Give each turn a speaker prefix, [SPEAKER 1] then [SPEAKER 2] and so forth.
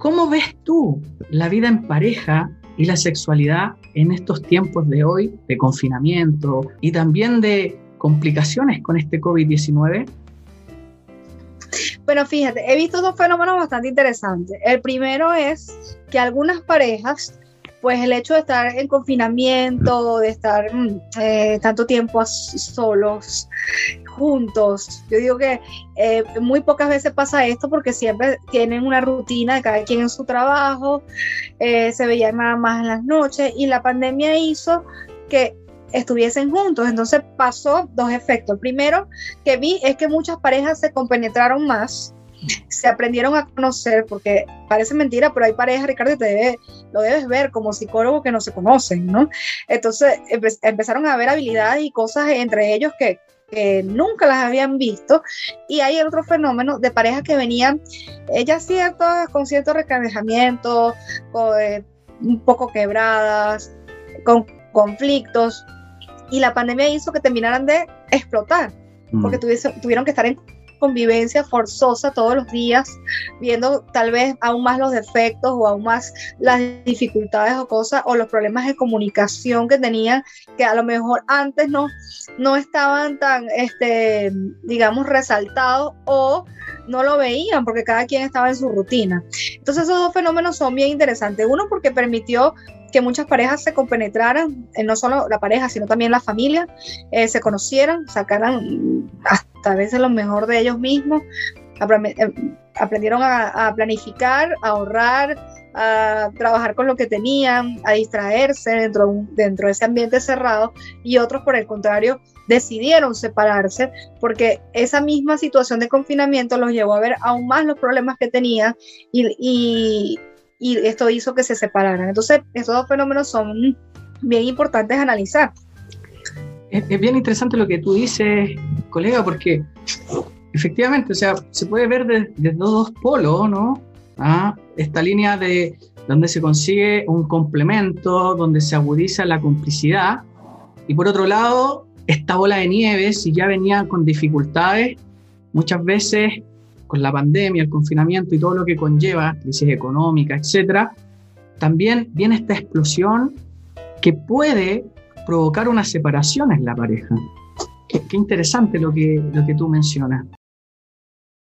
[SPEAKER 1] ¿Cómo ves tú la vida en pareja y la sexualidad en estos tiempos de hoy, de confinamiento y también de complicaciones con este COVID-19?
[SPEAKER 2] Bueno, fíjate, he visto dos fenómenos bastante interesantes. El primero es que algunas parejas pues el hecho de estar en confinamiento, de estar mm, eh, tanto tiempo solos, juntos, yo digo que eh, muy pocas veces pasa esto porque siempre tienen una rutina de cada quien en su trabajo, eh, se veían nada más en las noches y la pandemia hizo que estuviesen juntos. Entonces pasó dos efectos. El primero que vi es que muchas parejas se compenetraron más se aprendieron a conocer, porque parece mentira, pero hay parejas, Ricardo, te lo debes ver como psicólogo que no se conocen, ¿no? Entonces empezaron a ver habilidades y cosas entre ellos que, nunca las habían visto. Y hay otro fenómeno de parejas que venían, ellas ciertas, con cierto recargamiento, eh, un poco quebradas, con conflictos, y la pandemia hizo que terminaran de explotar, porque mm. tuvieron que estar en convivencia forzosa todos los días, viendo tal vez aún más los defectos o aún más las dificultades o cosas o los problemas de comunicación que tenían, que a lo mejor antes no, no estaban tan, este, digamos, resaltados o no lo veían porque cada quien estaba en su rutina. Entonces esos dos fenómenos son bien interesantes. Uno porque permitió que muchas parejas se compenetraran, eh, no solo la pareja, sino también la familia, eh, se conocieran, sacaran a veces lo mejor de ellos mismos, eh, aprendieron a, planificar, a ahorrar, a trabajar con lo que tenían, a distraerse dentro, dentro de ese ambiente cerrado y otros por el contrario decidieron separarse porque esa misma situación de confinamiento los llevó a ver aún más los problemas que tenían y, y esto hizo que se separaran. Entonces, estos dos fenómenos son bien importantes a analizar.
[SPEAKER 1] Es, bien interesante lo que tú dices, colega, porque efectivamente, o sea, se puede ver desde dos polos, ¿no? ¿Ah? Esta línea de donde se consigue un complemento, donde se agudiza la complicidad, y por otro lado, esta bola de nieve, si ya venía con dificultades, muchas veces con la pandemia, el confinamiento y todo lo que conlleva, crisis económica, etcétera, también viene esta explosión que puede provocar una separación en la pareja. Qué, interesante lo que, lo que tú mencionas.